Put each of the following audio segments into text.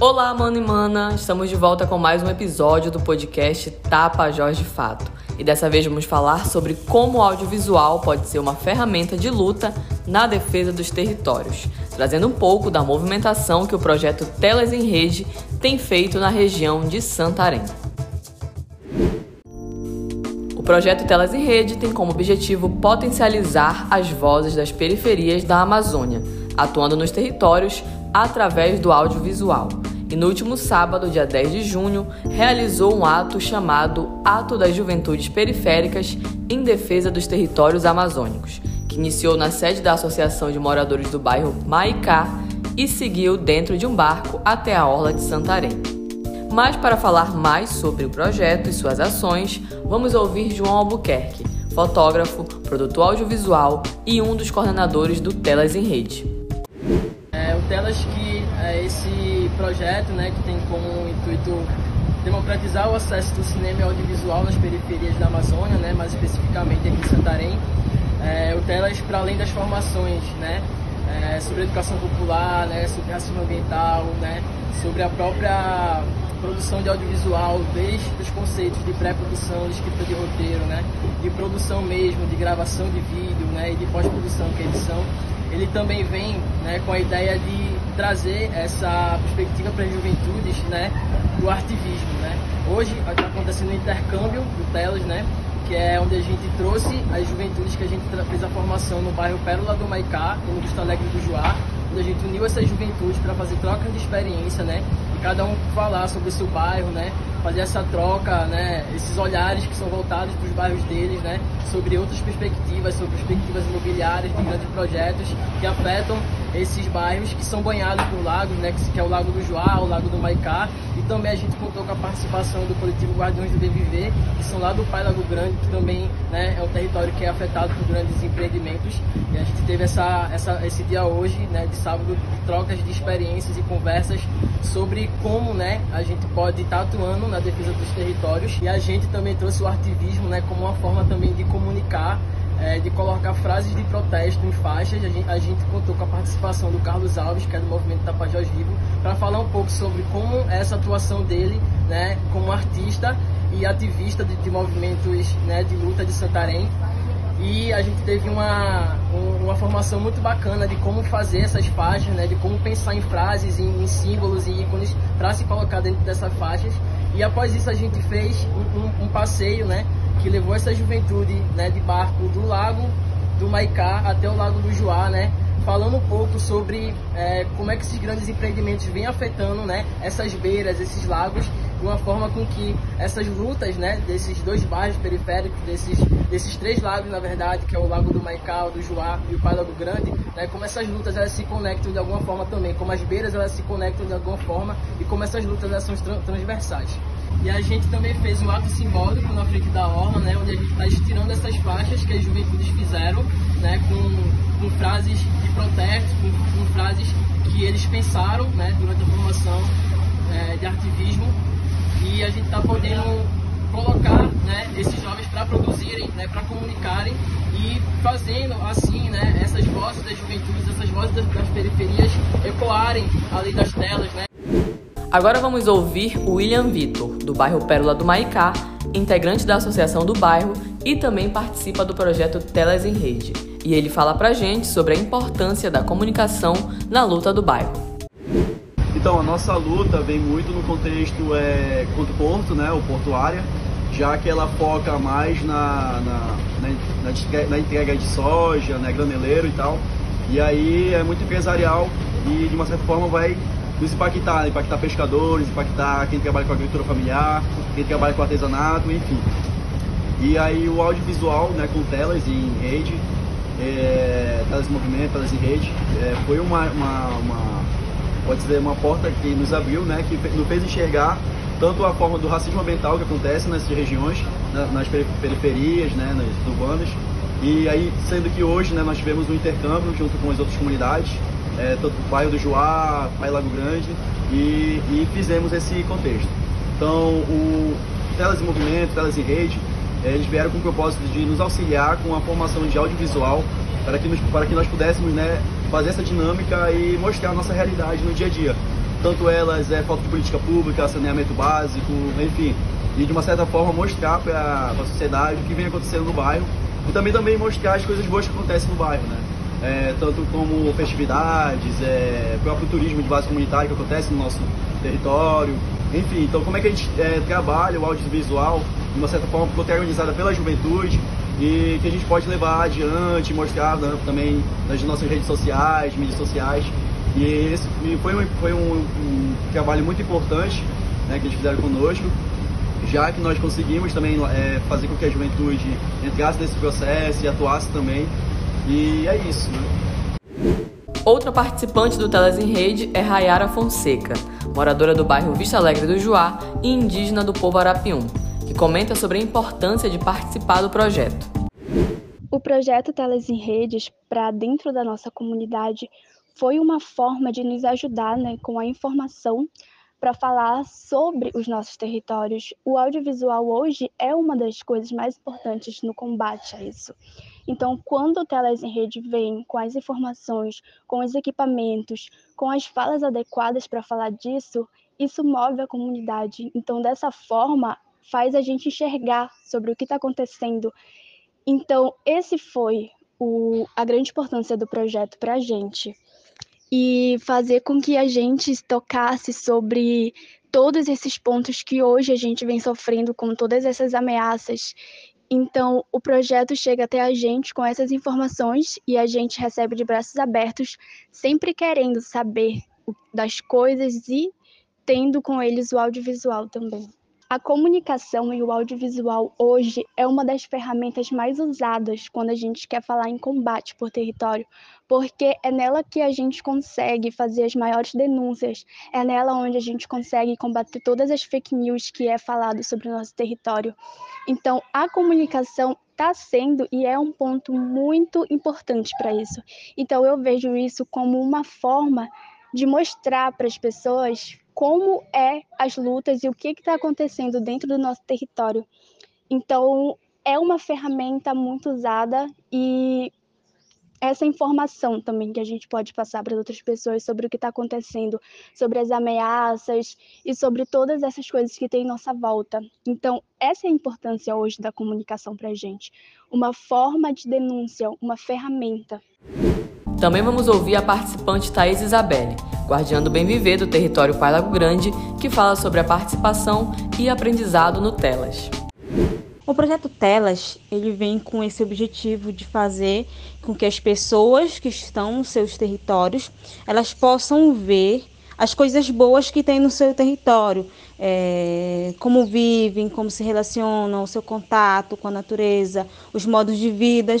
Olá, mano e mana! Estamos de volta com mais um episódio do podcast Tapajós de Fato. E dessa vez vamos falar sobre como o audiovisual pode ser uma ferramenta de luta na defesa dos territórios, trazendo um pouco da movimentação que o projeto Telas em Rede tem feito na região de Santarém. O projeto Telas em Rede tem como objetivo potencializar as vozes das periferias da Amazônia, atuando nos territórios através do audiovisual e no último sábado, dia 10 de junho, realizou um ato chamado Ato das Juventudes Periféricas em Defesa dos Territórios Amazônicos, que iniciou na sede da Associação de Moradores do bairro Maicá e seguiu dentro de um barco até a Orla de Santarém. Mas para falar mais sobre o projeto e suas ações, vamos ouvir João Albuquerque, fotógrafo, produtor audiovisual e um dos coordenadores do Telas em Rede. Telas que é esse projeto, né, que tem como intuito democratizar o acesso do cinema e audiovisual nas periferias da Amazônia, né, mais especificamente aqui em Santarém. É, o Telas, para além das formações, né, é, sobre educação popular, né, sobre racismo ambiental, né, sobre a própria produção de audiovisual, desde os conceitos de pré-produção, de escrita de roteiro, né, de produção mesmo, de gravação de vídeo, né, e de pós-produção, que é edição, ele também vem né, com a ideia de trazer essa perspectiva para as juventudes né, do artivismo. Né. Hoje está acontecendo um intercâmbio do Telas, né, que é onde a gente trouxe as juventudes que a gente fez a formação no bairro Pérola do Maicá e no Vista Alegre do Juá, onde a gente uniu essas juventudes para fazer troca de experiência, né, cada um falar sobre o seu bairro, né, fazer essa troca, né, esses olhares que são voltados para os bairros deles, né, sobre outras perspectivas, sobre perspectivas imobiliárias de grandes projetos que afetam esses bairros que são banhados por lagos, né, que é o Lago do Joá, o Lago do Maicá, e também a gente contou com a participação do coletivo Guardiões do BVV, que são lá do Pai Lago Grande, que também né, é um território que é afetado por grandes empreendimentos, e a gente teve essa, essa, esse dia hoje, né, de sábado, de trocas de experiências e conversas sobre como né, a gente pode estar atuando na defesa dos territórios, e a gente também trouxe o ativismo né, como uma forma também de comunicar é, de colocar frases de protesto em faixas. A gente, a gente, contou com a participação do Carlos Alves, que é do movimento Tapajós Vivo, para falar um pouco sobre como é essa atuação dele, né, como artista e ativista de, de movimentos né, de luta de Santarém. E a gente teve uma, uma formação muito bacana de como fazer essas faixas, né, de como pensar em frases, em, em símbolos e ícones para se colocar dentro dessas faixas. E após isso a gente fez um, um, um passeio, né, que levou essa juventude né, de barco do lago do Maicá até o lago do Juá, né? Falando um pouco sobre é, como é que esses grandes empreendimentos vêm afetando né, essas beiras, esses lagos, de uma forma com que essas lutas né, desses dois bairros periféricos, desses, desses três lagos, na verdade, que é o Lago do Maicá, o do Juá e o Pai Lago Grande, né, como essas lutas elas se conectam de alguma forma também, como as beiras elas se conectam de alguma forma e como essas lutas elas são transversais. E a gente também fez um ato simbólico na frente da Orla, né, onde a gente está estirando essas faixas que as juventudes fizeram, né, com, com frases de protesto, com, com, frases que eles pensaram né, durante a formação é, de ativismo. E a gente está podendo colocar né, esses jovens para produzirem, né, para comunicarem e fazendo assim né, essas vozes das juventudes, essas vozes das, das periferias ecoarem além das telas. Né. Agora vamos ouvir o William Vitor, do bairro Pérola do Maicá, integrante da associação do bairro e também participa do projeto Telas em Rede. E ele fala pra gente sobre a importância da comunicação na luta do bairro. Então, a nossa luta vem muito no contexto é, contra o porto, né, o portuária, já que ela foca mais na, na, na, na entrega de soja, né, graneleiro e tal. E aí é muito empresarial e de uma certa forma vai nos impactar, impactar pescadores, impactar quem trabalha com agricultura familiar, quem trabalha com artesanato, enfim. E aí o audiovisual, né, com telas em rede, é, telas em movimento, telas em rede, é, foi uma, uma, uma, pode dizer, uma porta que nos abriu, né, que nos fez enxergar tanto a forma do racismo ambiental que acontece nessas regiões, nas periferias, né, nas urbanas, e aí, sendo que hoje né, nós tivemos um intercâmbio junto com as outras comunidades, é, tanto o bairro do Juá, Pai Lago Grande, e, e, fizemos esse contexto. Então, o Telas em Movimento, Telas em Rede, é, eles vieram com o propósito de nos auxiliar com a formação de audiovisual para que, nos, para que nós pudéssemos né, fazer essa dinâmica e mostrar a nossa realidade no dia a dia. tanto elas é falta de política pública, saneamento básico, enfim, e de uma certa forma mostrar para a sociedade o que vem acontecendo no bairro e também também mostrar as coisas boas que acontecem no bairro, né? É, tanto como festividades, é, próprio turismo de base comunitária que acontece no nosso território, enfim, então como é que a gente é, trabalha o audiovisual de uma certa forma protagonizada pela juventude e que a gente pode levar adiante, mostrar né, também nas nossas redes sociais, mídias sociais. E, esse, foi, um, foi um, um, trabalho muito importante né, que eles fizeram conosco, já que nós conseguimos também é, fazer com que a juventude entrasse nesse processo e atuasse também. E é isso. Né? Outra participante do Telas em Rede é Rayara Fonseca, moradora do bairro Vista Alegre do Juá e indígena do povo Arapium que comenta sobre a importância de participar do projeto. O projeto Telas em Redes para dentro da nossa comunidade foi uma forma de nos ajudar né, com a informação para falar sobre os nossos territórios. O audiovisual hoje é uma das coisas mais importantes no combate a isso. Então, quando o Telas em Rede vem com as informações, com os equipamentos, com as falas adequadas para falar disso, isso move a comunidade. Então, dessa forma, faz a gente enxergar sobre o que está acontecendo. Então, esse foi o, a grande importância do projeto para a gente. E fazer com que a gente tocasse sobre todos esses pontos que hoje a gente vem sofrendo com todas essas ameaças. Então, o projeto chega até a gente com essas informações e a gente recebe de braços abertos, sempre querendo saber das coisas e tendo com eles o audiovisual também. A comunicação e o audiovisual hoje é uma das ferramentas mais usadas quando a gente quer falar em combate por território, porque é nela que a gente consegue fazer as maiores denúncias, é nela onde a gente consegue combater todas as fake news que é falado sobre o nosso território. Então, a comunicação está sendo e é um ponto muito importante para isso. Então, eu vejo isso como uma forma de mostrar para as pessoas como é as lutas e o que está acontecendo dentro do nosso território. Então, é uma ferramenta muito usada e essa informação também que a gente pode passar para outras pessoas sobre o que está acontecendo, sobre as ameaças e sobre todas essas coisas que tem em nossa volta. Então, essa é a importância hoje da comunicação para a gente. Uma forma de denúncia, uma ferramenta. Também vamos ouvir a participante Thaís Isabelle, guardiã do bem viver do território Pai Lago Grande, que fala sobre a participação e aprendizado no Telas. O projeto Telas, ele vem com esse objetivo de fazer com que as pessoas que estão nos seus territórios, elas possam ver as coisas boas que tem no seu território, é, como vivem, como se relacionam, o seu contato com a natureza, os modos de vida,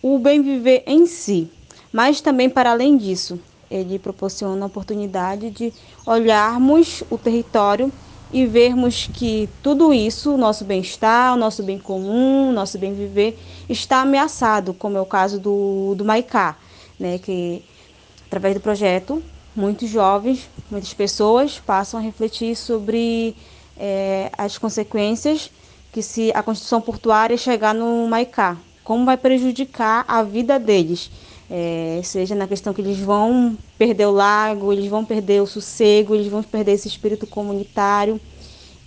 o bem viver em si. Mas também para além disso, ele proporciona a oportunidade de olharmos o território e vermos que tudo isso, o nosso bem-estar, o nosso bem comum, o nosso bem viver, está ameaçado, como é o caso do, do Maicá, né, que através do projeto, muitos jovens, muitas pessoas passam a refletir sobre é, as consequências que se a construção portuária chegar no Maicá, como vai prejudicar a vida deles é, seja na questão que eles vão perder o lago, eles vão perder o sossego, eles vão perder esse espírito comunitário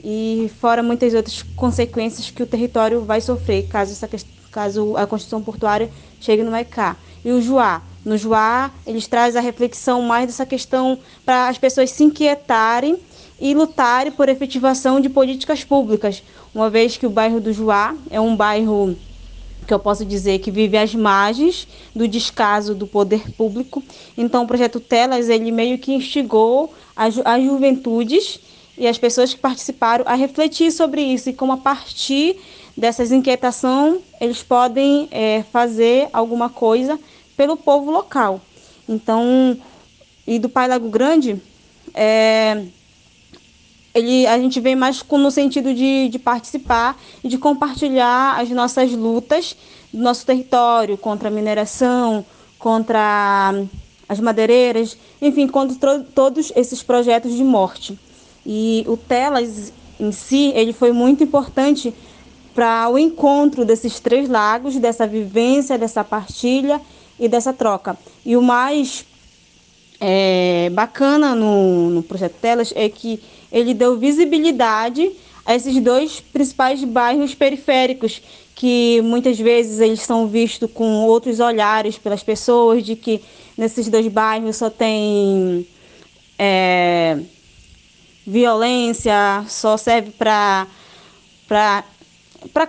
e fora muitas outras consequências que o território vai sofrer caso, essa, caso a construção portuária chegue no Maicá. E o Juá, no Juá, eles trazem a reflexão mais dessa questão para as pessoas se inquietarem e lutarem por efetivação de políticas públicas, uma vez que o bairro do Juá é um bairro que eu posso dizer que vive às margens do descaso do poder público. Então, o projeto Telas, ele meio que instigou as, as juventudes e as pessoas que participaram a refletir sobre isso e como a partir dessas inquietações eles podem é, fazer alguma coisa pelo povo local. Então, e do Pai Lago Grande, é, ele, a gente vem mais com, no sentido de, de participar e de compartilhar as nossas lutas do nosso território contra a mineração, contra as madeireiras, enfim, contra todos esses projetos de morte. E o Telas em si, ele foi muito importante para o encontro desses três lagos, dessa vivência, dessa partilha e dessa troca. E o mais é, bacana no, no projeto Telas é que ele deu visibilidade a esses dois principais bairros periféricos que muitas vezes eles são vistos com outros olhares pelas pessoas de que nesses dois bairros só tem é, violência, só serve para para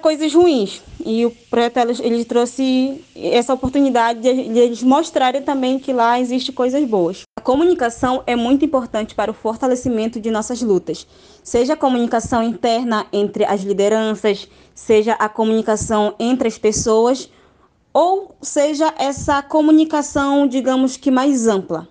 coisas ruins. E o projeto ele trouxe essa oportunidade de eles mostrarem também que lá existe coisas boas. A comunicação é muito importante para o fortalecimento de nossas lutas, seja a comunicação interna entre as lideranças, seja a comunicação entre as pessoas, ou seja essa comunicação, digamos que mais ampla,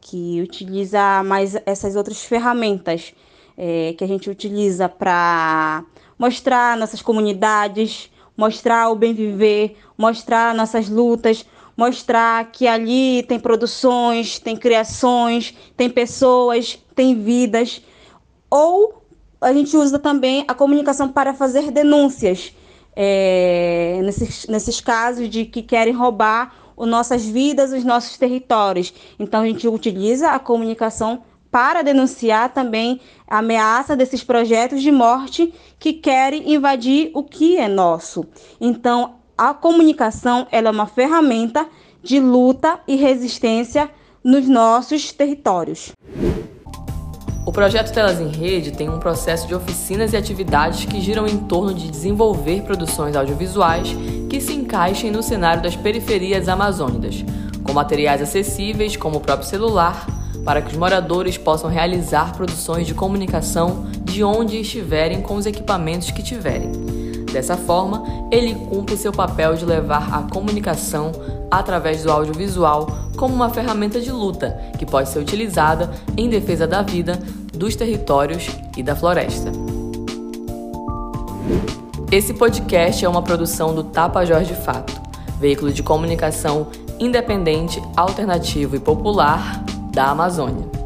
que utiliza mais essas outras ferramentas é, que a gente utiliza para mostrar nossas comunidades, mostrar o bem viver, mostrar nossas lutas, mostrar que ali tem produções, tem criações, tem pessoas, tem vidas. Ou a gente usa também a comunicação para fazer denúncias é, nesses, nesses casos de que querem roubar as nossas vidas, os nossos territórios. Então a gente utiliza a comunicação para denunciar também a ameaça desses projetos de morte que querem invadir o que é nosso. Então, a comunicação ela é uma ferramenta de luta e resistência nos nossos territórios. O projeto Telas em Rede tem um processo de oficinas e atividades que giram em torno de desenvolver produções audiovisuais que se encaixem no cenário das periferias amazônicas, com materiais acessíveis como o próprio celular, para que os moradores possam realizar produções de comunicação de onde estiverem com os equipamentos que tiverem. Dessa forma, ele cumpre seu papel de levar a comunicação através do audiovisual como uma ferramenta de luta que pode ser utilizada em defesa da vida, dos territórios e da floresta. Esse podcast é uma produção do Tapajós de Fato, veículo de comunicação independente, alternativo e popular da Amazônia.